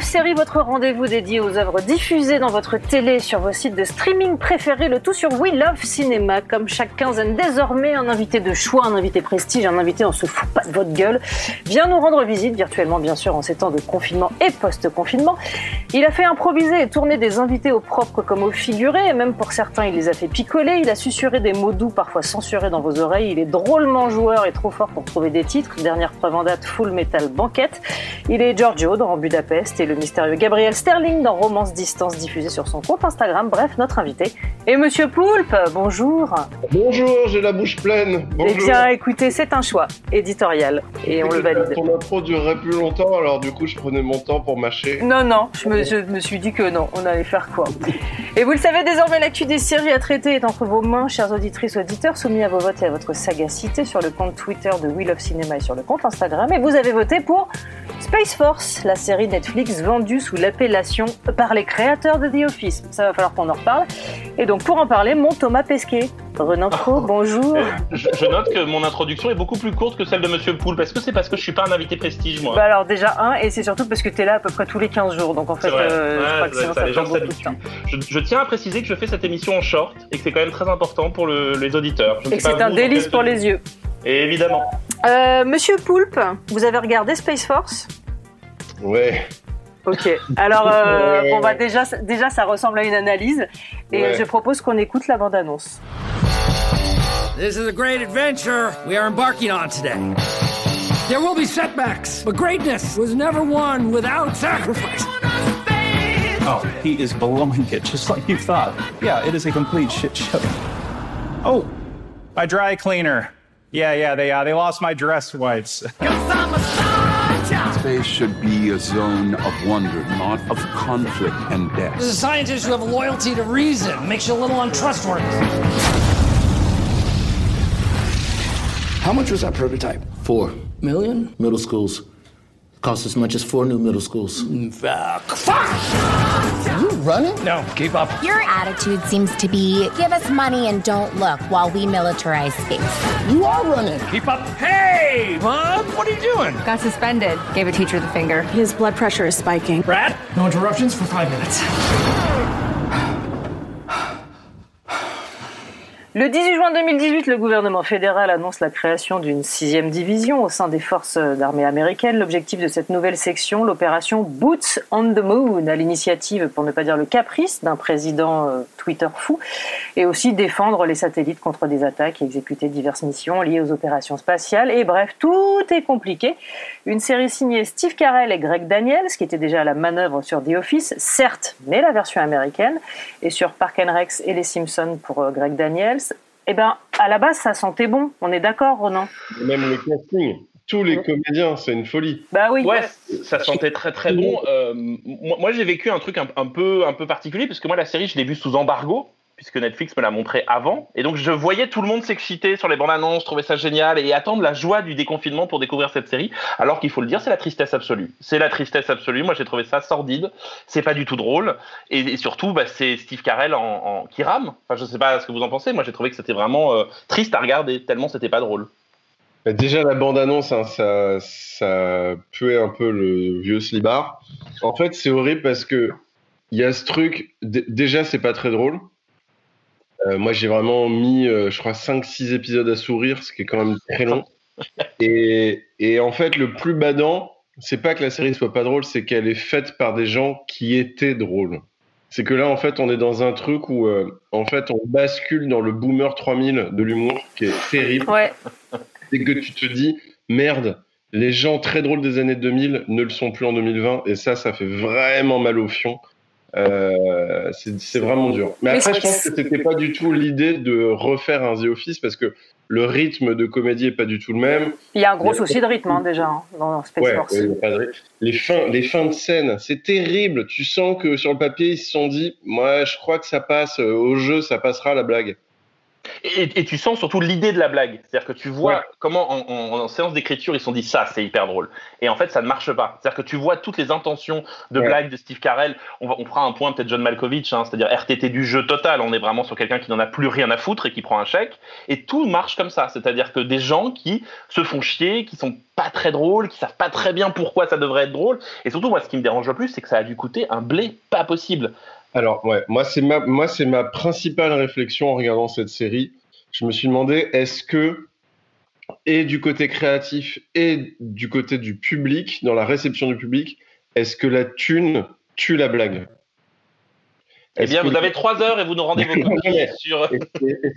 Série, votre rendez-vous dédié aux œuvres diffusées dans votre télé sur vos sites de streaming préférés, le tout sur We Love Cinéma. Comme chaque quinzaine, désormais, un invité de choix, un invité prestige, un invité on se fout pas de votre gueule, vient nous rendre visite, virtuellement bien sûr, en ces temps de confinement et post-confinement. Il a fait improviser et tourner des invités au propre comme au figuré, et même pour certains, il les a fait picoler. Il a susurré des mots doux, parfois censurés dans vos oreilles. Il est drôlement joueur et trop fort pour trouver des titres. Dernière preuve en date, Full Metal Banquette. Il est Giorgio dans Budapest le mystérieux Gabriel Sterling dans Romance Distance diffusé sur son compte Instagram. Bref, notre invité. Et Monsieur Poulpe, bonjour. Bonjour, j'ai la bouche pleine. Bonjour. Eh bien, écoutez, c'est un choix éditorial et on le valide. Ton intro durerait plus longtemps, alors du coup, je prenais mon temps pour mâcher. Non, non, je me, je me suis dit que non, on allait faire quoi? Et vous le savez désormais, l'actu des séries à traiter est entre vos mains, chères auditrices, auditeurs, soumis à vos votes et à votre sagacité sur le compte Twitter de We Love Cinéma et sur le compte Instagram. Et vous avez voté pour Space Force, la série Netflix vendue sous l'appellation par les créateurs de The Office. Ça va falloir qu'on en reparle. Et donc, pour en parler, mon Thomas Pesquet. Renan Pro, bonjour. Je, je note que mon introduction est beaucoup plus courte que celle de Monsieur Poulpe. Est-ce que c'est parce que je suis pas un invité prestige, moi Bah alors déjà un, et c'est surtout parce que t'es là à peu près tous les 15 jours, donc en fait, C'est vrai. euh, je Ouais, crois que ça, sinon ça, ça les fait gens beaucoup de s'habituent. temps. Je, je tiens à préciser que je fais cette émission en short et que c'est quand même très important pour le- les auditeurs. Je Et que c'est un délice pour les yeux. Et évidemment. Euh, Monsieur Poulpe, vous avez regardé Space Force? Ouais. Ok. Alors, euh, Ouais. bon bah déjà, déjà ça ressemble à une analyse, et Ouais. je propose qu'on écoute la bande-annonce. This is a great adventure we are embarking on today. There will be setbacks, but greatness was never won without sacrifice. Oh, he is blowing it just like you thought. Yeah, it is a complete shit show. Oh, my dry cleaner. Yeah, yeah, they uh, they lost my dress whites. Space should be a zone of wonder, not of conflict and death. As a death. scientist, you have loyalty to reason. Makes you a little untrustworthy. How much was that prototype? Four Million? middle schools. Cost as much as four new middle schools. Fuck. Fuck! You running? No, keep up. Your attitude seems to be give us money and don't look while we militarize space. You are running. Keep up. Hey, Mom, what are you doing? Got suspended. Gave a teacher the finger. His blood pressure is spiking. Brad, no interruptions for five minutes. Le 18 juin 2018, le gouvernement fédéral annonce la création d'une sixième division au sein des forces d'armée américaines. L'objectif de cette nouvelle section, l'opération Boots on the Moon, à l'initiative, pour ne pas dire le caprice, d'un président euh, Twitter fou, et aussi défendre les satellites contre des attaques et exécuter diverses missions liées aux opérations spatiales. Et bref, tout est compliqué. Une série signée Steve Carell et Greg Daniels, qui était déjà à la manœuvre sur The Office, certes, mais la version américaine, et sur Park and Rex et Les Simpsons pour euh, Greg Daniels. Eh ben, à la base, ça sentait bon. On est d'accord, Ronan Même le casting, tous les comédiens, c'est une folie. Bah oui. Ouais, ça sentait très très bon. Euh, moi, moi, j'ai vécu un truc un, un peu, un peu particulier, parce que moi, la série, je l'ai vue sous embargo, puisque Netflix me l'a montré avant. Et donc, je voyais tout le monde s'exciter sur les bandes annonces, trouver ça génial, et attendre la joie du déconfinement pour découvrir cette série. Alors qu'il faut le dire, c'est la tristesse absolue. C'est la tristesse absolue. Moi, j'ai trouvé ça sordide. C'est pas du tout drôle. Et, surtout, bah, c'est Steve Carell en, qui rame. Enfin, je sais pas ce que vous en pensez. Moi, j'ai trouvé que c'était vraiment euh, triste à regarder, tellement c'était pas drôle. Bah, Déjà, la bande-annonce, hein, ça, ça puait un peu le vieux slibard. En fait, c'est horrible parce que il y a ce truc. Déjà, c'est pas très drôle. Euh, moi, j'ai vraiment mis, euh, je crois, 5-6 épisodes à sourire, ce qui est quand même très long. Et, et en fait, le plus badant, c'est pas que la série soit pas drôle, c'est qu'elle est faite par des gens qui étaient drôles. C'est que là, en fait, on est dans un truc où, euh, en fait, on bascule dans le boomer 3000 de l'humour, qui est terrible. Ouais. C'est que tu te dis, merde, les gens très drôles des années 2000 ne le sont plus en 2020, et ça, ça fait vraiment mal au fion. Euh, c'est vraiment dur. Mais Mais après, je pense que c'était pas du tout l'idée de refaire un The Office parce que le rythme de comédie est pas du tout le même. Il y a un gros Mais- souci de rythme hein, déjà hein, dans Space Ouais, Force. ouais, a pas de. Les fins, les fins de scène, c'est terrible. Tu sens que sur le papier, ils se sont dit, moi, je crois que ça passe euh, au jeu, ça passera la blague. Et, et tu sens surtout l'idée de la blague. C'est-à-dire que tu vois Ouais. comment en, en- en séance d'écriture ils se sont dit ça, c'est hyper drôle. Et en fait, ça ne marche pas. C'est-à-dire que tu vois toutes les intentions de Ouais. blague de Steve Carell. On, va, on fera un point peut-être John Malkovich, hein, c'est-à-dire RTT du jeu total. On est vraiment sur quelqu'un qui n'en a plus rien à foutre et qui prend un chèque. Et tout marche comme ça. C'est-à-dire que des gens qui se font chier, qui sont pas très drôles, qui savent pas très bien pourquoi ça devrait être drôle. Et surtout, moi, ce qui me dérange le plus, c'est que ça a dû coûter un blé pas possible. Alors, ouais, moi, c'est ma, moi, c'est ma principale réflexion en regardant cette série. Je me suis demandé, est-ce que, et du côté créatif et du côté du public, dans la réception du public, est-ce que la thune tue la blague? Eh bien, que- vous avez trois heures et vous nous rendez vos sur.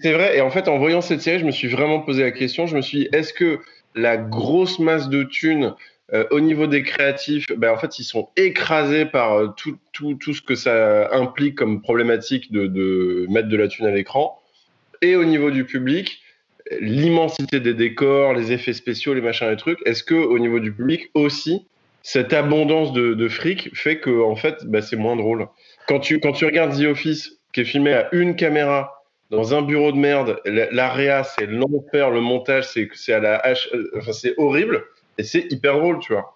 C'est vrai, et en fait, en voyant cette série, je me suis vraiment posé la question. Je me suis dit, est-ce que la grosse masse de thunes euh, au niveau des créatifs, ben, en fait, ils sont écrasés par euh, tout, tout, tout ce que ça implique comme problématique de, mettre de la thune à l'écran. Et au niveau du public, l'immensité des décors, les effets spéciaux, les machins, les trucs, est-ce que au niveau du public aussi, cette abondance de, de fric fait que en fait, ben, c'est moins drôle? Quand tu, quand tu regardes The Office, qui est filmé à une caméra, dans un bureau de merde, la- l'AREA, c'est l'enfer, le montage, c'est à la hache, euh, c'est horrible, et c'est hyper drôle, tu vois.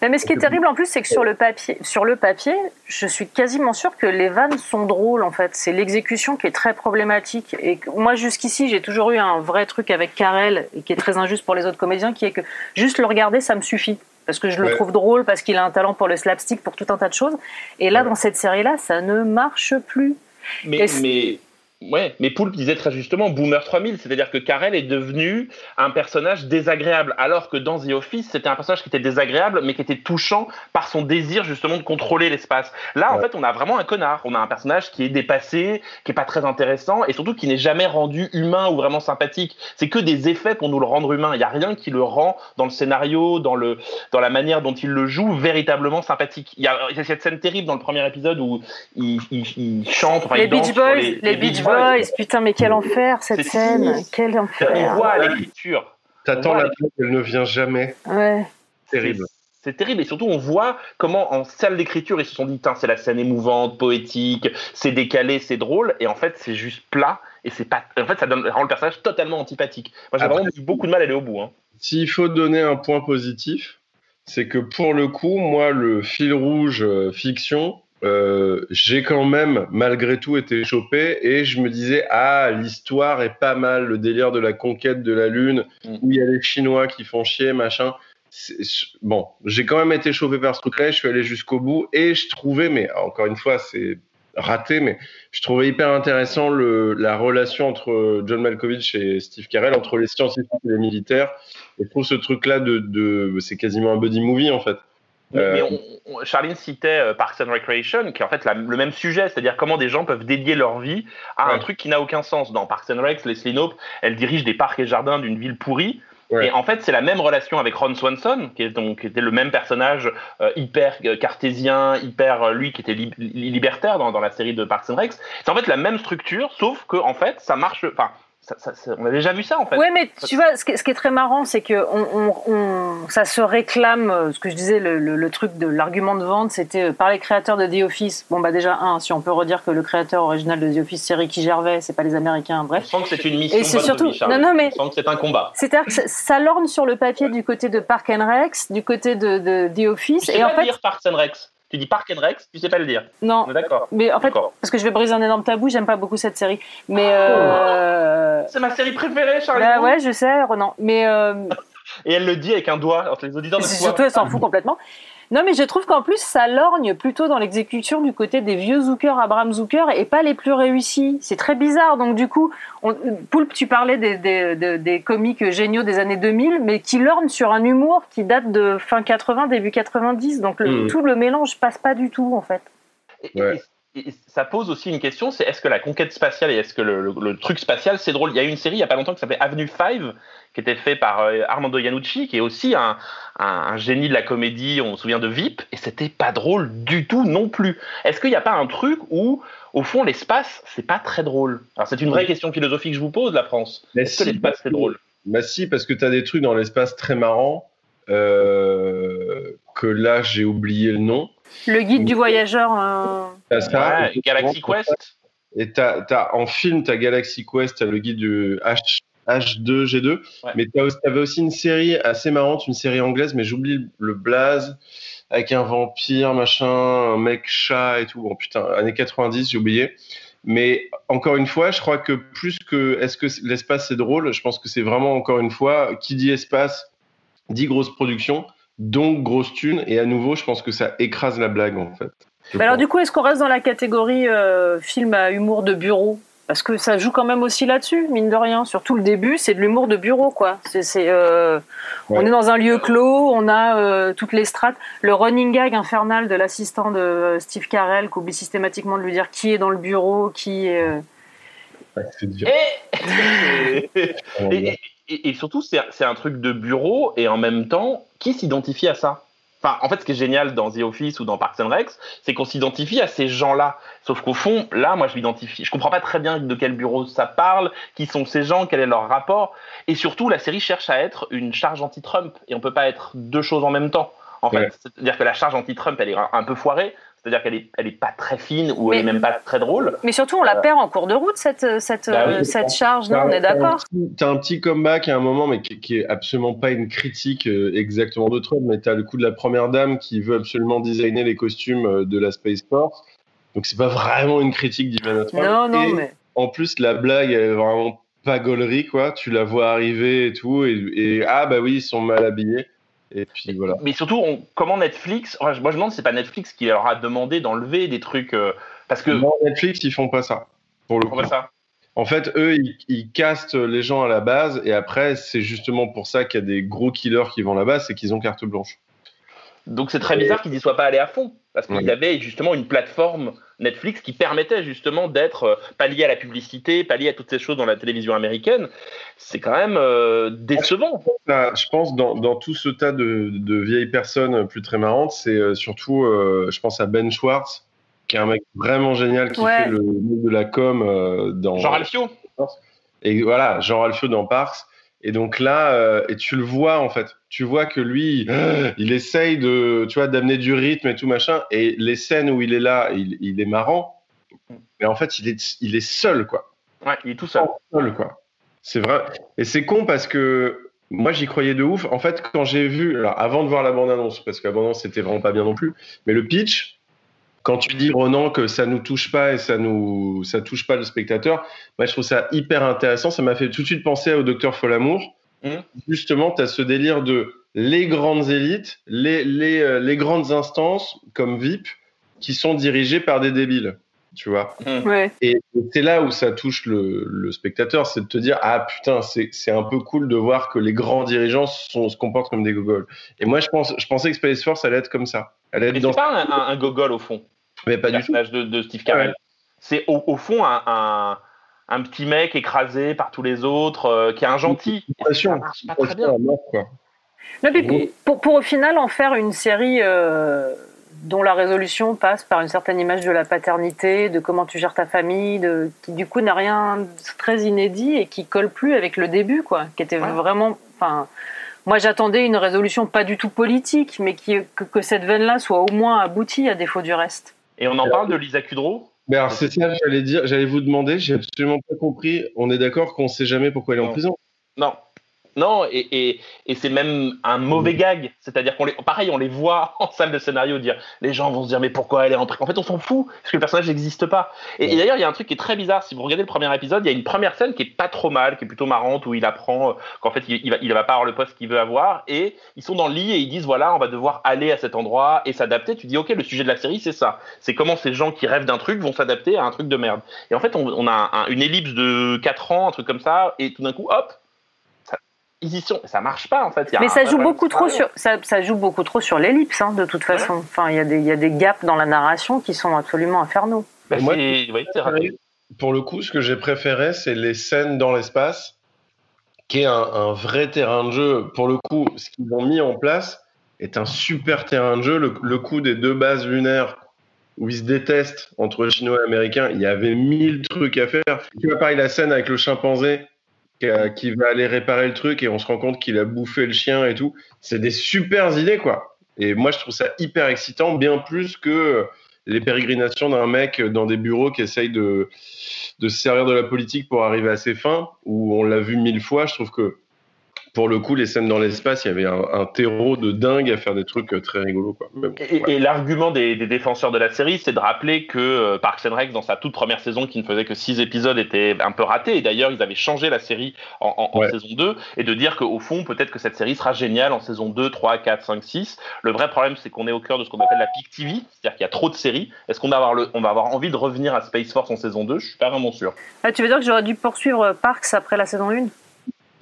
Mais, mais ce qui est terrible en plus, c'est que sur le papier, sur le papier, je suis quasiment sûre que les vannes sont drôles en fait. C'est l'exécution qui est très problématique. Et moi, jusqu'ici, j'ai toujours eu un vrai truc avec Karel et qui est très injuste pour les autres comédiens, qui est que juste le regarder, ça me suffit. Parce que je le Ouais. trouve drôle, parce qu'il a un talent pour le slapstick, pour tout un tas de choses. Et là, dans cette série-là, ça ne marche plus. Mais, ouais, mais Poulpe disait très justement Boomer 3000, c'est-à-dire que Karel est devenu un personnage désagréable, alors que dans The Office, c'était un personnage qui était désagréable, mais qui était touchant par son désir justement de contrôler l'espace. Là, en fait, on a vraiment un connard. On a un personnage qui est dépassé, qui est pas très intéressant, et surtout qui n'est jamais rendu humain ou vraiment sympathique. C'est que des effets pour nous le rendre humain. Il n'y a rien qui le rend dans le scénario, dans, le, dans la manière dont il le joue, véritablement sympathique. Il y a, il y a cette scène terrible dans le premier épisode où il, il, il chante, enfin, les il danse Beach Boys, les, les, Beach Boys, putain, mais quel enfer cette scène. Quel On enfer. voit l'écriture. T'attends la blague, elle ne vient jamais. Ouais. Terrible. C'est- terrible et surtout on voit comment en salle d'écriture ils se sont dit c'est la scène émouvante, poétique, c'est décalé, c'est drôle et en fait c'est juste plat et c'est pas en fait ça donne rend le personnage totalement antipathique. Moi j'ai vraiment eu beaucoup de mal à aller au bout. hein. S'il faut donner un point positif, c'est que pour le coup, moi, le fil rouge euh, fiction, euh, j'ai quand même, malgré tout, été chopé et je me disais, ah, l'histoire est pas mal, le délire de la conquête de la Lune, Mm. où il y a les Chinois qui font chier, machin. Bon, j'ai quand même été chopé par ce truc-là, je suis allé jusqu'au bout et je trouvais, mais encore une fois, c'est raté, mais je trouvais hyper intéressant le, la relation entre John Malkovich et Steve Carell, entre les scientifiques et les militaires. Et je trouve ce truc-là de, de c'est quasiment un buddy movie en fait. Mais, Euh, mais on- on- Charline citait euh, Parks and Recreation, qui est en fait la- le même sujet, c'est-à-dire comment des gens peuvent dédier leur vie à un truc qui n'a aucun sens. Dans Parks and Rec, Leslie Knope, elle dirige des parcs et jardins d'une ville pourrie. Ouais. Et en fait, c'est la même relation avec Ron Swanson, qui, est donc, qui était le même personnage euh, hyper cartésien, hyper lui qui était li- li- libertaire dans, dans la série de Parks and Rec. C'est en fait la même structure, sauf que en fait, ça marche. Enfin, ça- ça- ça- on a déjà vu ça en fait. Ouais, mais tu vois, ce qui, ce qui est très marrant, c'est que on, on- on- ça se réclame. euh, Ce que je disais, le, le- le truc de l'argument de vente, c'était euh, par les créateurs de The Office. Bon, bah déjà un, si on peut redire que le créateur original de The Office, c'est Ricky Gervais, c'est pas les Américains. Bref. On sent que c'est une mission. Et c'est surtout- de vie, Charles. non, non, mais- On sent que c'est un combat. C'est-à-dire que ça, lorne sur le papier du côté de Park and Rex, du côté de, de The Office, sais et pas en fait, dire Parks and Rec. Tu dis Park and Rec, tu sais pas le dire. non. D'accord. Mais en fait, parce que je vais briser un énorme tabou, j'aime pas beaucoup cette série. Mais euh, C'est ma série préférée, Charlie. bah ouais, je sais, Renan. Mais euh, Et elle le dit avec un doigt entre les auditeurs surtout, elle s'en fout complètement. Non, mais je trouve qu'en plus, ça lorgne plutôt dans l'exécution du côté des vieux Zucker, Abraham Zucker, et pas les plus réussis. C'est très bizarre. Donc, du coup, on, Poulpe, tu parlais des, des, des- des comiques géniaux des années 2000, mais qui lorgnent sur un humour qui date de fin 80, début 90. Donc, le- Mhm. tout le mélange passe pas du tout, en fait. Et- Ouais. et et ça pose aussi une question, c'est est-ce que la conquête spatiale et est-ce que le, le- le truc spatial, c'est drôle? Il y a eu une série il y a pas longtemps qui s'appelait Avenue 5, qui était fait par euh, Armando Iannucci, qui est aussi un, un- un génie de la comédie, on se souvient de VIP, et c'était pas drôle du tout non plus. Est-ce qu'il n'y a pas un truc où, au fond, l'espace, c'est pas très drôle? Alors c'est une vraie question philosophique que je vous pose, la France. Est-ce que si, l'espace, c'est drôle? Bah si, parce que tu as des trucs dans l'espace très marrants euh, que là, j'ai oublié le nom. Le guide du voyageur. euh, ça, Ouais, Galaxy Quest Et t'as, t'as- en film, tu as Galaxy Quest, tu le guide du H, H2G2. Ouais. Mais tu avais aussi une série assez marrante, une série anglaise, mais j'oublie le blaze, avec un vampire, machin, un mec chat et tout. Bon, putain, années 90, j'ai oublié. Mais encore une fois, je crois que plus que est-ce que l'espace c'est drôle, je pense que c'est vraiment encore une fois, qui dit espace, dit grosse production, donc grosse thune. Et à nouveau, je pense que ça écrase la blague en fait. Alors du coup, est-ce qu'on reste dans la catégorie euh, film à humour de bureau? Parce que ça joue quand même aussi là-dessus, mine de rien. Surtout le début, c'est de l'humour de bureau, quoi. C'est, c'est, euh, On est dans un lieu clos, on a euh, toutes les strates. Le running gag infernal de l'assistant de euh, Steve Carell, qui oublie systématiquement de lui dire qui est dans le bureau, qui est... euh, Ouais, c'est dur. Et, et, et- et surtout, c'est c'est un truc de bureau et en même temps, qui s'identifie à ça? Enfin, en fait, ce qui est génial dans The Office ou dans Parks and Rec, c'est qu'on s'identifie à ces gens-là. Sauf qu'au fond, là, moi, je m'identifie. Je comprends pas très bien de quel bureau ça parle, qui sont ces gens, quel est leur rapport. Et surtout, la série cherche à être une charge anti-Trump. Et on peut pas être deux choses en même temps. En fait, c'est-à-dire que la charge anti-Trump, elle est un peu foirée. C'est-à-dire qu'elle est, elle est pas très fine ou elle est même pas très drôle. Mais surtout, on la perd en cours de route, cette, cette, Bah oui, euh, cette charge. Non, on est d'accord. petit- T'as un petit comeback à un moment, mais qui, qui est absolument pas une critique euh, exactement de Trump, mais t'as le coup de la première dame qui veut absolument designer les costumes euh, de la Space Force. Donc c'est pas vraiment une critique d'Ivana Trump. Non, non, Et mais... en plus, la blague, elle est vraiment pas gaulerie, quoi. Tu la vois arriver et tout, et, et ah bah oui, ils sont mal habillés. Et puis voilà. Mais surtout, on- comment Netflix Moi, je me demande si c'est pas Netflix qui leur a demandé d'enlever des trucs euh, parce que Non, Netflix, ils font pas ça. Pour le voit ça. En fait, eux, ils, ils castent les gens à la base, et après, c'est justement pour ça qu'il y a des gros killers qui vont là-bas, c'est qu'ils ont carte blanche. Donc c'est très bizarre qu'ils n'y soient pas allés à fond parce qu'ils Ouais. avaient justement une plateforme Netflix qui permettait justement d'être euh, pas lié à la publicité, pas lié à toutes ces choses dans la télévision américaine. C'est quand même euh, décevant. Là, je pense, dans, dans tout ce tas de, de vieilles personnes plus très marrantes, c'est euh, surtout, euh, je pense à Ben Schwartz, qui est un mec vraiment génial, qui Ouais. fait le de la com euh, dans... Jean Ralphio. Et voilà, Jean Ralphio dans Parks. Et donc là, euh, et tu le vois en fait, tu vois que lui, il essaye de, tu vois, d'amener du rythme et tout machin. Et les scènes où il est là, il, il est marrant, mais en fait, il est, il est seul quoi, Ouais, il est tout seul. seul quoi. C'est vrai. Et c'est con parce que moi j'y croyais de ouf. En fait, quand j'ai vu, alors avant de voir la bande annonce, parce que la bande annonce c'était vraiment pas bien non plus, mais le pitch. Quand tu dis Ronan que ça nous touche pas et ça nous ça touche pas le spectateur, moi je trouve ça hyper intéressant. Ça m'a fait tout de suite penser au Docteur Folamour. Mhm. Justement, tu as ce délire de les grandes élites, les, les, euh, les grandes instances comme VIP qui sont dirigées par des débiles. Tu vois Ouais. et c'est là où ça touche le, le spectateur, c'est de te dire ah putain c'est c'est un peu cool de voir que les grands dirigeants sont, se comportent comme des gogoles. Et moi je pense je pensais que Space Force allait être comme ça. Elle allait Mais être dans c'est pas un, un, un gogol au fond. Mais pas du tout. de, de Steve Carell. Ouais. C'est au, au fond un, un, un petit mec écrasé par tous les autres, euh, qui est un gentil. Ça marche pas très bien. à mort, quoi. Non, puis pour, pour, pour au final en faire une série euh, dont la résolution passe par une certaine image de la paternité, de comment tu gères ta famille, de, qui du coup n'a rien de très inédit et qui colle plus avec le début, quoi, qui était Ouais. vraiment. Enfin, moi j'attendais une résolution pas du tout politique, mais qui, que, que cette veine-là soit au moins aboutie à défaut du reste. Et on en parle de Lisa Kudrow? Mais alors c'est ça que j'allais dire, j'allais vous demander, j'ai absolument pas compris. On est d'accord qu'on sait jamais pourquoi elle est en prison? Non. Non, et, et, et c'est même un mauvais gag. C'est-à-dire qu'on les, pareil, on les voit en salle de scénario dire, les gens vont se dire, mais pourquoi elle est en En fait, on s'en fout, parce que le personnage n'existe pas. Et, et d'ailleurs, il y a un truc qui est très bizarre. Si vous regardez le premier épisode, il y a une première scène qui est pas trop mal, qui est plutôt marrante, où il apprend euh, qu'en fait, il, il va, il va pas avoir le poste qu'il veut avoir, et ils sont dans le lit et ils disent, voilà, on va devoir aller à cet endroit et s'adapter. Tu dis, ok, le sujet de la série, c'est ça. C'est comment ces gens qui rêvent d'un truc vont s'adapter à un truc de merde. Et en fait, on, on a un- une ellipse de 4 ans, un truc comme ça, et tout d'un coup, hop, ils y sont. Ça marche pas, en fait. Il y a Mais ça joue beaucoup trop sur ça, ça joue beaucoup trop sur l'ellipse, hein, de toute façon. Enfin, il y a des il y a des gaps dans la narration qui sont absolument infernaux. Bah, moi, oui, raté. Pour le coup, ce que j'ai préféré, c'est les scènes dans l'espace, qui est un, un vrai terrain de jeu. Pour le coup, ce qu'ils ont mis en place est un super terrain de jeu. Le, le coup des deux bases lunaires où ils se détestent entre Chinois et Américains, il y avait mille trucs à faire. Tu vois, pareil, la scène avec le chimpanzé qui, a- qui va aller réparer le truc et on se rend compte qu'il a bouffé le chien et tout. C'est des super idées, quoi. Et moi, je trouve ça hyper excitant, bien plus que les pérégrinations d'un mec dans des bureaux qui essaye de, de se servir de la politique pour arriver à ses fins, où on l'a vu mille fois. Je trouve que pour le coup, les scènes dans l'espace, il y avait un, un terreau de dingue à faire des trucs euh, très rigolos. Quoi. Mais bon, Et, ouais. et l'argument des, des défenseurs de la série, c'est de rappeler que euh, Parks and Rec, dans sa toute première saison, qui ne faisait que six épisodes, était un peu raté. Et d'ailleurs, ils avaient changé la série en, en- en Ouais. saison 2. Et de dire qu'au fond, peut-être que cette série sera géniale en saison 2, 3, 4, 5, 6. Le vrai problème, c'est qu'on est au cœur de ce qu'on appelle la peak TV. C'est-à-dire qu'il y a trop de séries. Est-ce qu'on va, avoir le, on va avoir envie de revenir à Space Force en saison 2 Je suis pas vraiment sûr. Ah, tu veux dire que j'aurais dû poursuivre Parks après la saison 1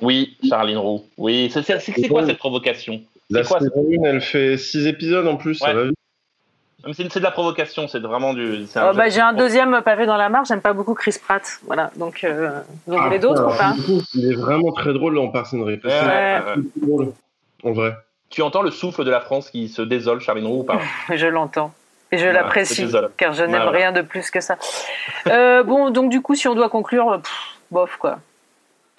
Oui, Charline Roux. Oui, c'est c'est- c'est- c'est quoi cette provocation? La C'est quoi saison 1, elle fait six épisodes en plus, ça Ouais. va vite. Mais C'est c'est de la provocation, c'est vraiment du. c'est un Oh, bah, J'ai un deuxième pavé dans la marche, j'aime pas beaucoup Chris Pratt. Voilà, donc euh, vous en Ah, voulez d'autres ou pas? Il est vraiment très drôle and Rec. Ouais, C'est ouais, en vrai. Tu entends le souffle de la France qui se désole, Charline Roux, ou pas? Je l'entends. Et je l'apprécie, car je n'aime rien de plus que ça. Euh, bon, donc du coup, si on doit conclure, pff, bof quoi.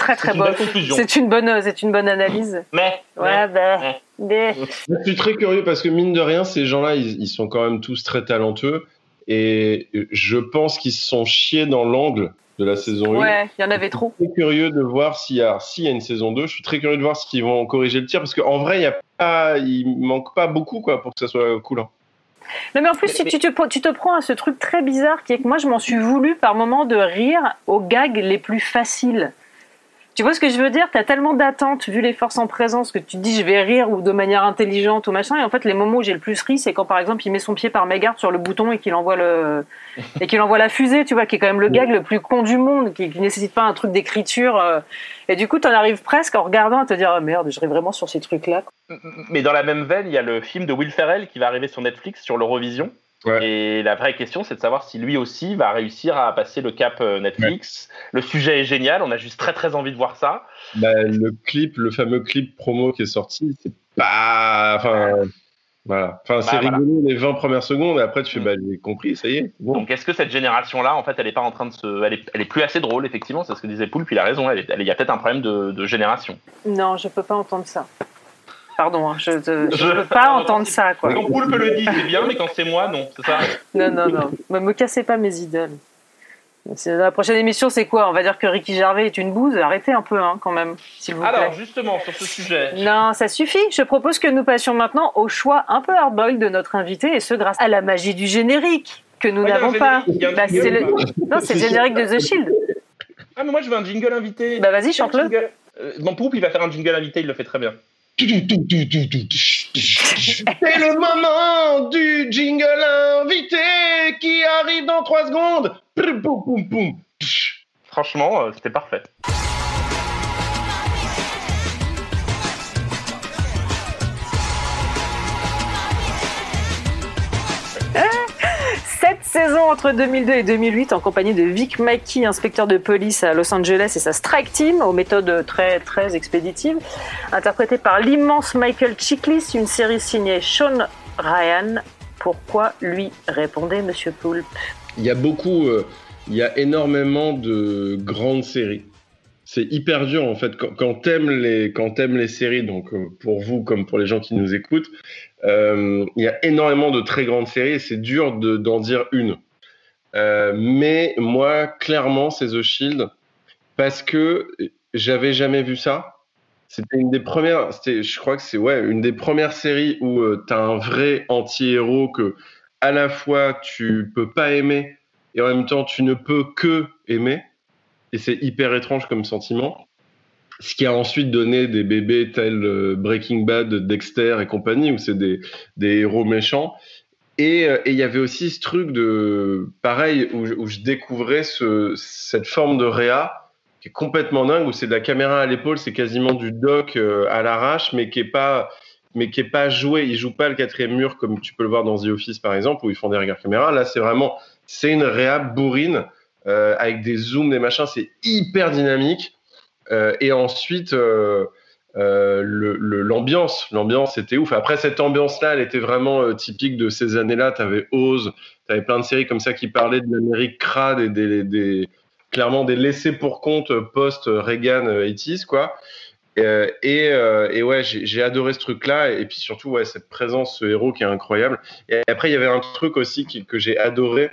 Très très C'est une belle bof. conclusion. C'est une bonne, c'est une bonne analyse. Mais, Ouais, mais, bah, mais. mais- Je suis très curieux parce que mine de rien, ces gens-là, ils, ils sont quand même tous très talentueux. Et je pense qu'ils se sont chiés dans l'angle de la saison 1. ouais, il y en avait trop. Je suis très curieux de voir s'il y, a, s'il y a une saison 2. Je suis très curieux de voir s'ils vont corriger le tir parce qu'en vrai, il y a pas, il manque pas beaucoup quoi, pour que ça soit cool. hein. Non, mais en plus, Mais- tu, te, tu te prends à ce truc très bizarre qui est que moi, je m'en suis voulu par moment de rire aux gags les plus faciles. Tu vois ce que je veux dire? T'as tellement d'attentes vu les forces en présence que tu te dis je vais rire ou de manière intelligente ou machin. Et en fait, les moments où j'ai le plus ri, c'est quand par exemple il met son pied par mégarde sur le bouton et qu'il envoie le et qu'il envoie la fusée. Tu vois, qui est quand même le gag le plus con du monde, qui, qui nécessite pas un truc d'écriture. euh. Et du coup, t'en arrives presque en regardant à te dire ah, merde, je ris vraiment sur ces trucs-là. Mais dans la même veine, il y a le film de Will Ferrell qui va arriver sur Netflix sur l'Eurovision. Ouais. Et la vraie question, c'est de savoir si lui aussi va réussir à passer le cap euh, Netflix. Le sujet est génial, on a juste très très envie de voir ça. Bah, le clip, le fameux clip promo qui est sorti, c'est pas. Enfin, voilà. Enfin, c'est voilà. rigolo les 20 premières secondes et après tu fais, Mm. bah, j'ai compris, ça y est. Bon. Donc est-ce que cette génération-là, en fait, elle est pas en train de se, elle est, elle est plus assez drôle, effectivement, c'est ce que disait Poul, puis il a raison, elle est- elle est- il y a peut-être un problème de, de génération. Non, je peux pas entendre ça. Pardon, hein, je ne peux pas entendre ça, quoi. Quand Poulpe le dit, c'est bien, mais quand c'est moi, non, c'est ça Non, non, non. Me, me cassez pas mes idoles. La prochaine émission, c'est quoi? On va dire que Ricky Gervais est une bouse? Arrêtez un peu, hein, quand même, s'il vous plaît. Alors, justement, sur ce sujet, Non, ça suffit. Je propose que nous passions maintenant au choix un peu hardboiled de notre invité, et ce grâce à la magie du générique que nous Ouais, n'avons pas. Bah, c'est le... Non, c'est le générique de The Shield. Ah, mais moi je veux un jingle invité. Bah vas-y, chante-le. Jingle. Euh, Mon Poupe, il va faire un jingle invité, il le fait très bien. C'est le moment du jingle invité qui arrive dans 3 secondes. Franchement, euh, c'était parfait. Sept saisons entre 2002 et 2008 en compagnie de Vic Mackey, inspecteur de police à Los Angeles et sa Strike Team aux méthodes très très expéditives, interprété par l'immense Michael Chiklis, une série signée Sean Ryan. Pourquoi lui répondez Monsieur Poulpe? Il y a beaucoup, euh, il y a énormément de grandes séries. C'est hyper dur en fait quand, t'aimes les quand les séries. Donc euh, pour vous comme pour les gens qui nous écoutent, il y a énormément de très grandes séries et c'est dur de- d'en dire une. Euh, mais moi clairement c'est The Shield parce que j'avais jamais vu ça. C'était une des premières, je crois que c'est ouais, une des premières séries où euh, tu as un vrai anti-héros que à la fois tu peux pas aimer et en même temps tu ne peux que aimer. Et c'est hyper étrange comme sentiment. Ce qui a ensuite donné des bébés tels euh, Breaking Bad, Dexter et compagnie, où c'est des, héros méchants. Et euh, et il y avait aussi ce truc de, pareil, où, je- découvrais ce, cette forme de réa qui est complètement dingue, où c'est de la caméra à l'épaule, c'est quasiment du doc euh, à l'arrache, mais qui est pas mais qui pas joué. Ils jouent pas le quatrième mur comme tu peux le voir dans The Office par exemple, où ils font des regards caméra. Là, c'est vraiment c'est une réa bourrine avec des zooms, des machins, c'est hyper dynamique. Euh, et ensuite, euh, euh, l'ambiance, l'ambiance était ouf. Après, cette ambiance-là, elle était vraiment typique de ces années-là. Tu avais Oz, tu avais plein de séries comme ça qui parlaient de l'Amérique crade et clairement des laissés pour compte post-Reagan 80s, quoi. Et, euh, ouais, j'ai adoré ce truc-là. Et puis surtout, ouais, cette présence, ce héros qui est incroyable. Et après, il y avait un truc aussi que j'ai adoré,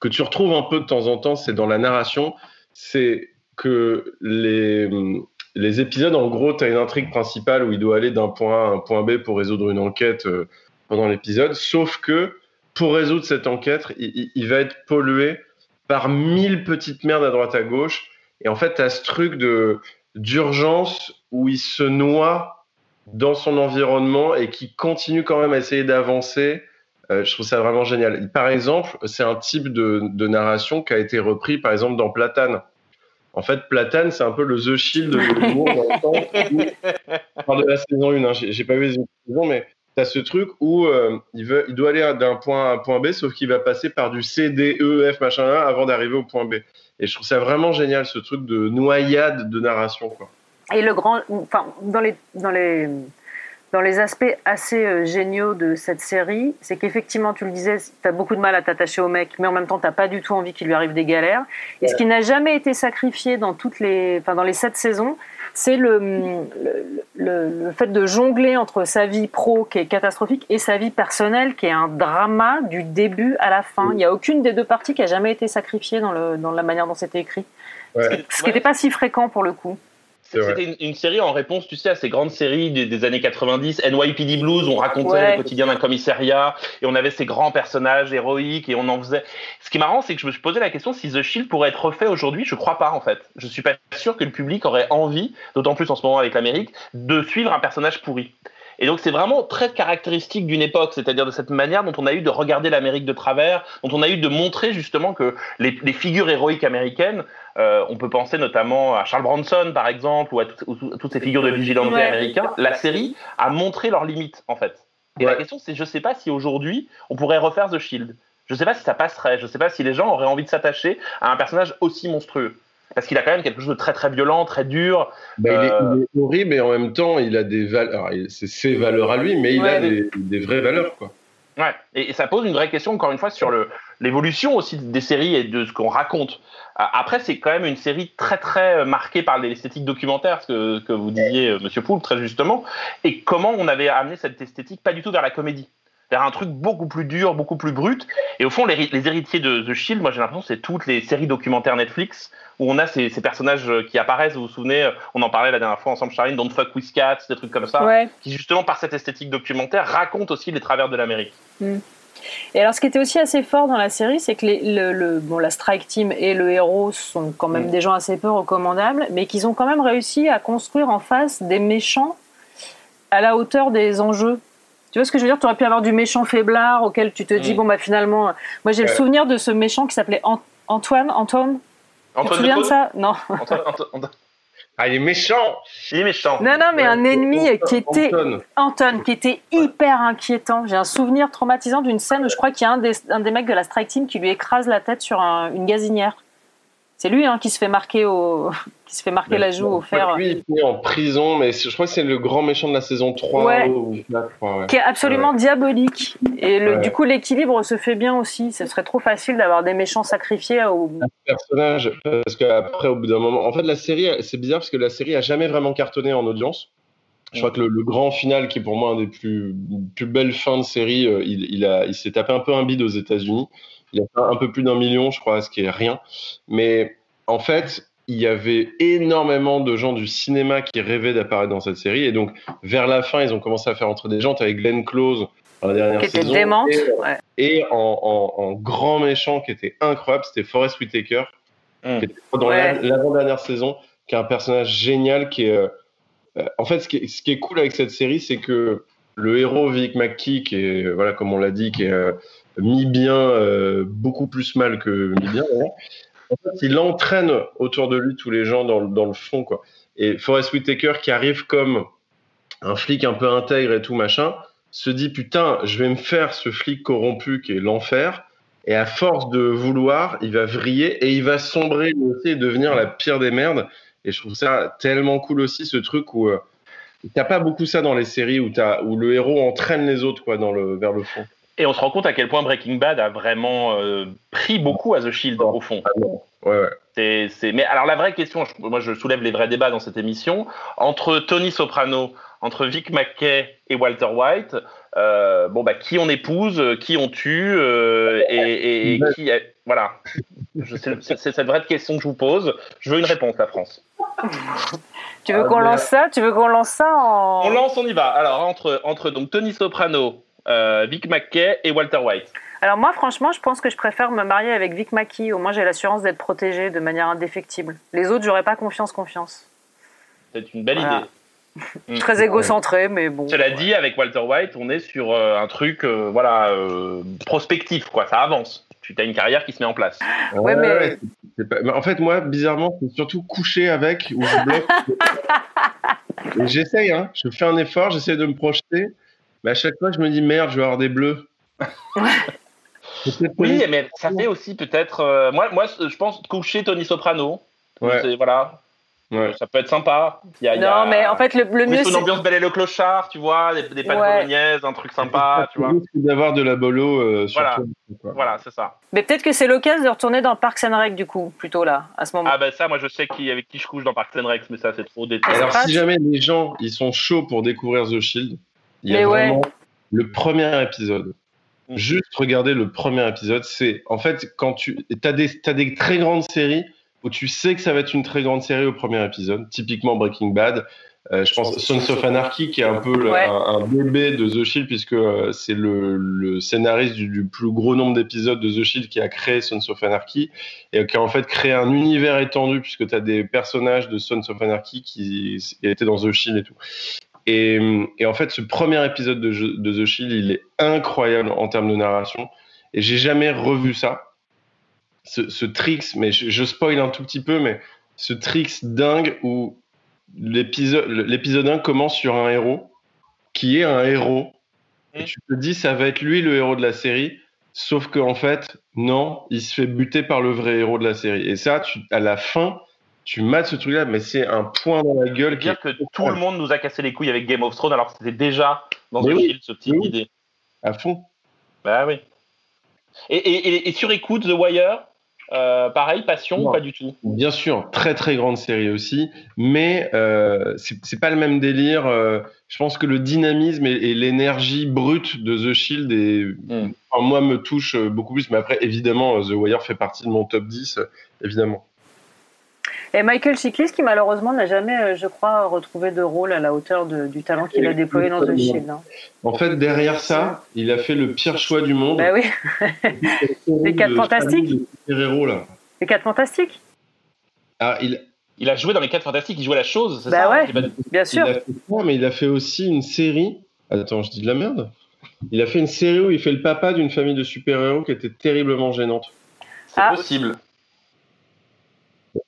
que tu retrouves un peu de temps en temps, c'est dans la narration. C'est que les, les épisodes, en gros, tu as une intrigue principale où il doit aller d'un point A à un point B pour résoudre une enquête euh, pendant l'épisode. Sauf que pour résoudre cette enquête, il, va être pollué par mille petites merdes à droite à gauche. Et en fait, tu as ce truc d'urgence où il se noie dans son environnement et qui continue quand même à essayer d'avancer. Euh, je trouve ça vraiment génial. Par exemple, c'est un type de, de narration qui a été repris, par exemple, dans Platane. En fait, Platane, c'est un peu le The Shield de l'humour dans le sens où- de la saison 1, hein, j'ai pas vu les saisons, mais tu as ce truc où euh, il, veut, il doit aller d'un point A à un point B, sauf qu'il va passer par du C, D, E, F, machin, là, avant d'arriver au point B. Et je trouve ça vraiment génial, ce truc de noyade de narration. Quoi. Et le grand, enfin, dans les, dans les, dans les aspects assez euh, géniaux de cette série, c'est qu'effectivement, tu le disais, tu as beaucoup de mal à t'attacher au mec, mais en même temps, tu pas du tout envie qu'il lui arrive des galères. Et ce qui n'a jamais été sacrifié dans toutes les, enfin, dans les sept saisons, c'est le, le, le- le fait de jongler entre sa vie pro qui est catastrophique et sa vie personnelle qui est un drama du début à la fin. Il n'y a aucune des deux parties qui a jamais été sacrifiée dans, le, dans la manière dont c'était écrit. Ouais. Ce qui n'était pas si fréquent pour le coup. C'était une, une série en réponse, tu sais, à ces grandes séries des, des années 90, NYPD Blues, on racontait Ouais. le quotidien d'un commissariat et on avait ces grands personnages héroïques et on en faisait. Ce qui est marrant, c'est que je me suis posé la question si The Shield pourrait être refait aujourd'hui. Je crois pas en fait. Je suis pas sûr que le public aurait envie, d'autant plus en ce moment avec l'Amérique, de suivre un personnage pourri. Et donc c'est vraiment très caractéristique d'une époque, c'est-à-dire de cette manière dont on a eu de regarder l'Amérique de travers, dont on a eu de montrer justement que les, les figures héroïques américaines, euh, on peut penser notamment à Charles Bronson par exemple, ou à, tout- ou tout- toutes ces figures de vigilantes Ouais. américains, la série a montré leurs limites en fait. Et la question c'est, je sais pas si aujourd'hui on pourrait refaire The Shield. Je sais pas si ça passerait, je sais pas si les gens auraient envie de s'attacher à un personnage aussi monstrueux. Parce qu'il a quand même quelque chose de très très violent, très dur. Bah, il, est, Euh, il est horrible et en même temps, il a des valeurs. C'est ses valeurs à lui, mais il Ouais. a des, des vraies valeurs. Quoi. Ouais, et, et ça pose une vraie question, encore une fois, sur le- l'évolution aussi des séries et de ce qu'on raconte. Après, c'est quand même une série très très euh, marquée par l'esthétique documentaire, ce que, que vous disiez, euh, Monsieur Poul, très justement, et comment on avait amené cette esthétique pas du tout vers la comédie, vers un truc beaucoup plus dur, beaucoup plus brut. Et au fond, les, les héritiers de The Shield, moi j'ai l'impression c'est toutes les séries documentaires Netflix où on a ces, ces personnages euh, qui apparaissent, vous vous souvenez, on en parlait la dernière fois ensemble, Charline, Don't Fuck With Cats, des trucs comme ça, Ouais. qui justement par cette esthétique documentaire racontent aussi les travers de l'Amérique. Et alors, ce qui était aussi assez fort dans la série, c'est que les, le, le- bon, la Strike Team et le héros sont quand même Mm. des gens assez peu recommandables, mais qu'ils ont quand même réussi à construire en face des méchants à la hauteur des enjeux. Tu vois ce que je veux dire? Tu aurais pu avoir du méchant faiblard auquel tu te dis, Mm. bon, bah finalement. Moi, j'ai le souvenir de ce méchant qui s'appelait An- Antoine. Antoine? Tu te Antoine souviens de ça? Non. Antoine- Antoine- Antoine- Ah, il est méchant Il est méchant. Non, non, mais Ouais, un ennemi Anton- qui était. Anton. Anton, qui était hyper inquiétant. J'ai un souvenir traumatisant d'une scène où je crois qu'il y a un des, un des mecs de la Strike Team qui lui écrase la tête sur un- une gazinière. C'est lui hein, qui se fait marquer au, qui se fait marquer la joue au fer. Lui, il finit en prison, mais je crois que c'est le grand méchant de la saison 3 Ouais. ou 4, je crois, ouais. Qui est absolument diabolique. Et le- du coup, l'équilibre se fait bien aussi. Ce serait trop facile d'avoir des méchants sacrifiés au. personnage parce qu'après au bout d'un moment en fait la série c'est bizarre parce que la série a jamais vraiment cartonné en audience je crois que le, le grand final qui est pour moi un des plus, plus belles fins de série euh, il, il, a, il s'est tapé un peu un bide aux États-Unis il a fait un peu plus d'un million je crois ce qui est rien mais en fait il y avait énormément de gens du cinéma qui rêvaient d'apparaître dans cette série et donc vers la fin ils ont commencé à faire entrer des gens avec Glenn Close dans la dernière Qui était démente. et, Ouais. et en, en- en grand méchant qui était incroyable, c'était Forrest Whitaker, Mm. qui était dans Ouais. la- l'avant-dernière saison, qui est un personnage génial. Qui est, euh, euh, en fait, ce qui, est, ce qui est cool avec cette série, c'est que le héros Vic McKee, qui est, euh, voilà, comme on l'a dit, qui est euh, mis bien, euh, beaucoup plus mal que mis bien, en fait, il entraîne autour de lui tous les gens dans, le- dans le fond. Quoi. Et Forrest Whitaker, qui arrive comme un flic un peu intègre et tout machin, se dit putain, je vais me faire ce flic corrompu qui est l'enfer. Et à force de vouloir, il va vriller et il va sombrer aussi et devenir la pire des merdes. Et je trouve ça tellement cool aussi, ce truc où euh, t'as pas beaucoup ça dans les séries où, t'as- où le héros entraîne les autres quoi, dans le, vers le fond. Et on se rend compte à quel point Breaking Bad a vraiment euh, pris beaucoup à The Shield au fond. Ouais, ouais. C'est, c'est- Mais alors la vraie question, je- moi je soulève les vrais débats dans cette émission, entre Tony Soprano, entre Vic Mackey et Walter White, euh, bon bah qui on épouse, qui on tue, euh, et, et- et qui... Voilà. Je c'est, c'est cette vraie question que je vous pose. Je veux une réponse, la France. Tu veux Ah, qu'on mais- lance ça? Tu veux qu'on lance ça en. On lance, on y va. Alors entre, entre donc Tony Soprano, euh, Vic Mackey et Walter White. Alors moi, franchement, je pense que je préfère me marier avec Vic Mackey. Au moins, j'ai l'assurance d'être protégée de manière indéfectible. Les autres, j'aurais pas confiance, confiance. C'est une belle Voilà. idée. Suis très égocentré, mais bon. Cela dit, avec Walter White, on est sur euh, un truc, euh, voilà, euh, prospectif, quoi. Ça avance. Tu as une carrière qui se met en place. Ouais, mais- c'est pas- mais En fait, moi, bizarrement, c'est surtout coucher avec ou je bloque. J'essaye, hein. je fais un effort, j'essaie de me projeter, mais à chaque fois, je me dis merde, je vais avoir des bleus. Oui, mais ça fait aussi peut-être. euh, moi, moi, je pense coucher Tony Soprano. Ouais. Voilà. Ça peut être sympa. Il y a, il y a- Non, mais en fait, le, le mieux, c'est une ambiance belle et le clochard, tu vois, des, des pâtes Ouais. bolognaises, un truc sympa, tu vois. d'avoir de la bolo euh, sur Voilà. Voilà, c'est ça. Mais peut-être que c'est l'occasion de retourner dans Parks and Rec, du coup, plutôt là, à ce moment. Ah ben ça, moi je sais qui, avec qui je couche dans Parks and Rec, mais ça c'est trop détaillé. Alors, si jamais les gens ils sont chauds pour découvrir The Shield, il y a Mais ouais. vraiment le premier épisode. Juste regarder le premier épisode, c'est en fait quand tu as des, t'as des très grandes séries où tu sais que ça va être une très grande série au premier épisode, typiquement Breaking Bad. euh, je pense Sons of Anarchy qui est un peu Ouais. un, un bébé de The Shield puisque euh, c'est le, le scénariste du, du plus gros nombre d'épisodes de The Shield qui a créé Sons of Anarchy et qui a en fait créé un univers étendu puisque tu as des personnages de Sons of Anarchy qui étaient dans The Shield et tout. Et, et en fait, ce premier épisode de, The Shield, il est incroyable en termes de narration. Et j'ai jamais revu ça. Ce, ce tricks, mais je, je spoil un tout petit peu, mais ce tricks dingue où l'épisode l'épisode 1 commence sur un héros qui est un héros. Et tu te dis, ça va être lui le héros de la série. Sauf qu'en fait, non, il se fait buter par le vrai héros de la série. Et ça, tu, à la fin, tu mates ce truc-là, mais c'est un point dans la gueule. qui dire que tout le monde nous a cassé les couilles avec Game of Thrones alors que c'était déjà dans The oui. Shield ce type idée. À fond. Bah oui. Et, et, et- et sur écoute, The Wire, euh, pareil, passion ou pas du tout? Bien sûr, très très grande série aussi, mais euh, c'est pas le même délire. euh, je pense que le dynamisme et, et l'énergie brute de The Shield est, enfin, moi me touche euh, beaucoup plus. Mais après, évidemment, The Wire fait partie de mon top 10, euh, évidemment. Et Michael Chiklis, qui malheureusement n'a jamais, euh, je crois, retrouvé de rôle à la hauteur de- du talent qu'il a déployé dans The Shield. hein. En fait, derrière ça, il a fait le pire choix du monde. Bah oui, Les quatre fantastiques. de super-héros, là. les 4 fantastiques. Ah, il, Il a joué dans les 4 Fantastiques, il jouait la chose, c'est Bah ça ouais. Pas- Bien Il a sûr. fait ça, mais il a fait aussi une série. Attends, je dis de la merde. Il a fait une série où il fait le papa d'une famille de super-héros qui était terriblement gênante. C'est Ah. possible.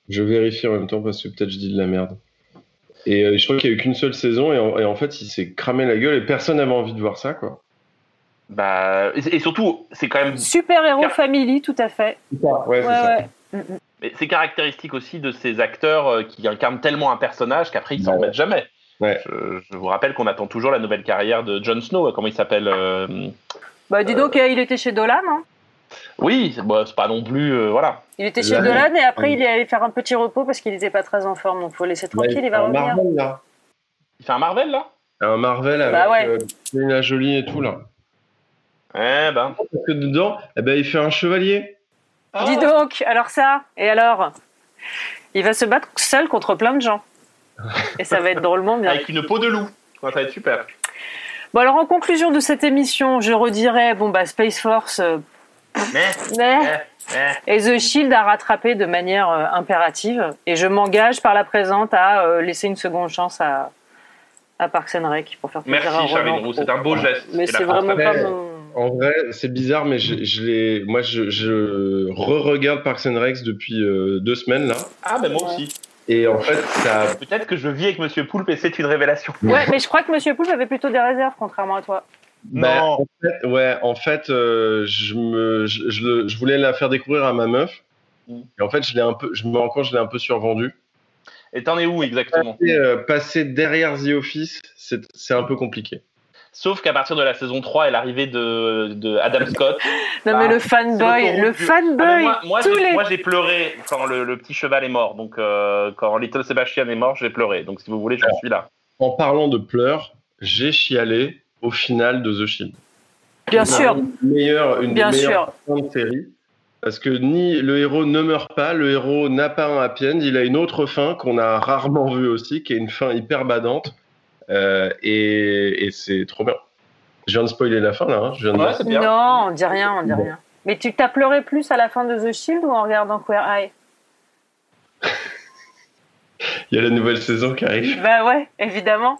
Je vérifie en même temps parce que peut-être je dis de la merde. Et euh, je crois qu'il y a eu qu'une seule saison et en, et en fait il s'est cramé la gueule et personne n'avait envie de voir ça quoi. Bah, et, et surtout, c'est quand même. Super héros family, tout à fait. Ouais, c'est ça. ouais. mais C'est caractéristique aussi de ces acteurs euh, qui incarnent tellement un personnage qu'après ils s'en Ouais. remettent jamais. Ouais. Je, je vous rappelle qu'on attend toujours la nouvelle carrière de Jon Snow, comment il s'appelle euh, Bah dis donc, euh, il était chez Dolan. hein. Oui, c'est bah, c'est pas non plus. euh, voilà. Il était chez Dolan et après oui. il est allé faire un petit repos parce qu'il n'était pas très en forme. Donc faut le laisser tranquille, il va revenir. Marvel là. Il fait un Marvel là? Un Marvel avec Bah ouais. euh, Angelina Jolie et tout là. Eh ben. Parce que dedans, eh ben, il fait un chevalier. Dis donc, alors ça, et alors? Il va se battre seul contre plein de gens. Et ça va être drôlement bien. Avec une peau de loup. Ouais, ça va être super. Bon alors en conclusion de cette émission, je redirais, bon bah Space Force, Mais. mais... Et The Shield a rattrapé de manière euh, impérative. Et je m'engage par la présente à euh, laisser une seconde chance à, à Parks and Rec pour faire plaisir à Merci Roland. Charline Roux, c'est un beau geste. Mais c'est vraiment pas mon... En vrai, c'est bizarre, mais je, je l'ai. Moi, je, je re-regarde Parks and Rec depuis euh, deux semaines là. Ah, ben moi aussi. Et en fait, ça. Peut-être que je vis avec Monsieur Poulpe et c'est une révélation. Ouais, mais je crois que Monsieur Poulpe avait plutôt des réserves, contrairement à toi. Bah, Non. en fait, ouais, en fait, euh, je, me, je, je le- je voulais la faire découvrir à ma meuf. Mm. Et en fait, je, l'ai un peu, je me rends compte, je l'ai un peu survendu. Et t'en es où exactement Passer, euh, passer derrière The Office, c'est c'est un peu compliqué. Sauf qu'à partir de la saison 3 et l'arrivée de, de Adam Scott. Non, bah, mais le c'est fanboy, le fanboy, Ah, moi, moi, tous j'ai, les. moi, j'ai pleuré quand le, le petit cheval est mort. Donc, euh, quand Little Sebastian est mort, j'ai pleuré. Donc, si vous voulez, je suis là. En parlant de pleurs, j'ai chialé au final de The Shield. Bien sûr. Une, meilleure, une Bien des sûr. meilleures fins de série. Parce que ni le héros ne meurt pas, le héros n'a pas un happy end, il a une autre fin qu'on a rarement vue aussi, qui est une fin hyper badante. Euh, et et c'est trop bien. Je viens de spoiler la fin là. hein, je viens de Ouais. Non, on dit rien, on dit Bon. rien. Mais tu t'as pleuré plus à la fin de The Shield ou en regardant Queer Eye? Il y a la nouvelle saison qui arrive. Bah ouais, évidemment.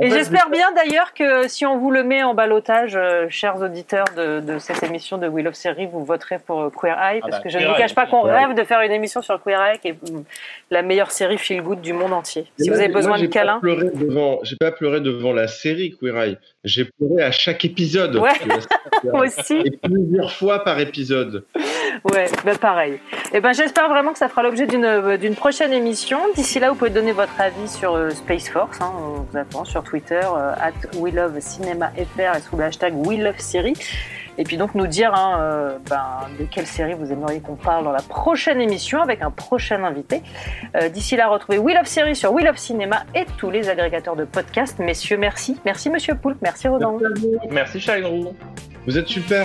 Et j'espère bien d'ailleurs que si on vous le met en balotage, euh, chers auditeurs de, de cette émission de Wheel of Series, vous voterez pour euh, Queer Eye, parce bah, que je ne vous cache pas qu'on rêve de faire une émission sur Queer Eye, qui est mm, la meilleure série feel good du monde entier. Si vous avez besoin moi, de devant- J'ai pas pleuré devant la série Queer Eye. J'ai pleuré à chaque épisode. Ouais. Moi aussi, Et plusieurs fois par épisode. Ouais, bah pareil. Et ben j'espère vraiment que ça fera l'objet d'une euh, d'une prochaine émission. D'ici là, vous pouvez donner votre avis sur euh, Space Force. hein, on vous attend sur Twitter, euh, at We Love Cinema FR et sous le hashtag We Love Série. Et puis donc nous dire hein, euh, ben, de quelle série vous aimeriez qu'on parle dans la prochaine émission avec un prochain invité. Euh, D'ici là, retrouvez We Love Série sur We Love Cinéma et tous les agrégateurs de podcasts. Messieurs, merci. Merci Monsieur Poulpe, merci Rodan. Merci, Roux. Vous êtes super.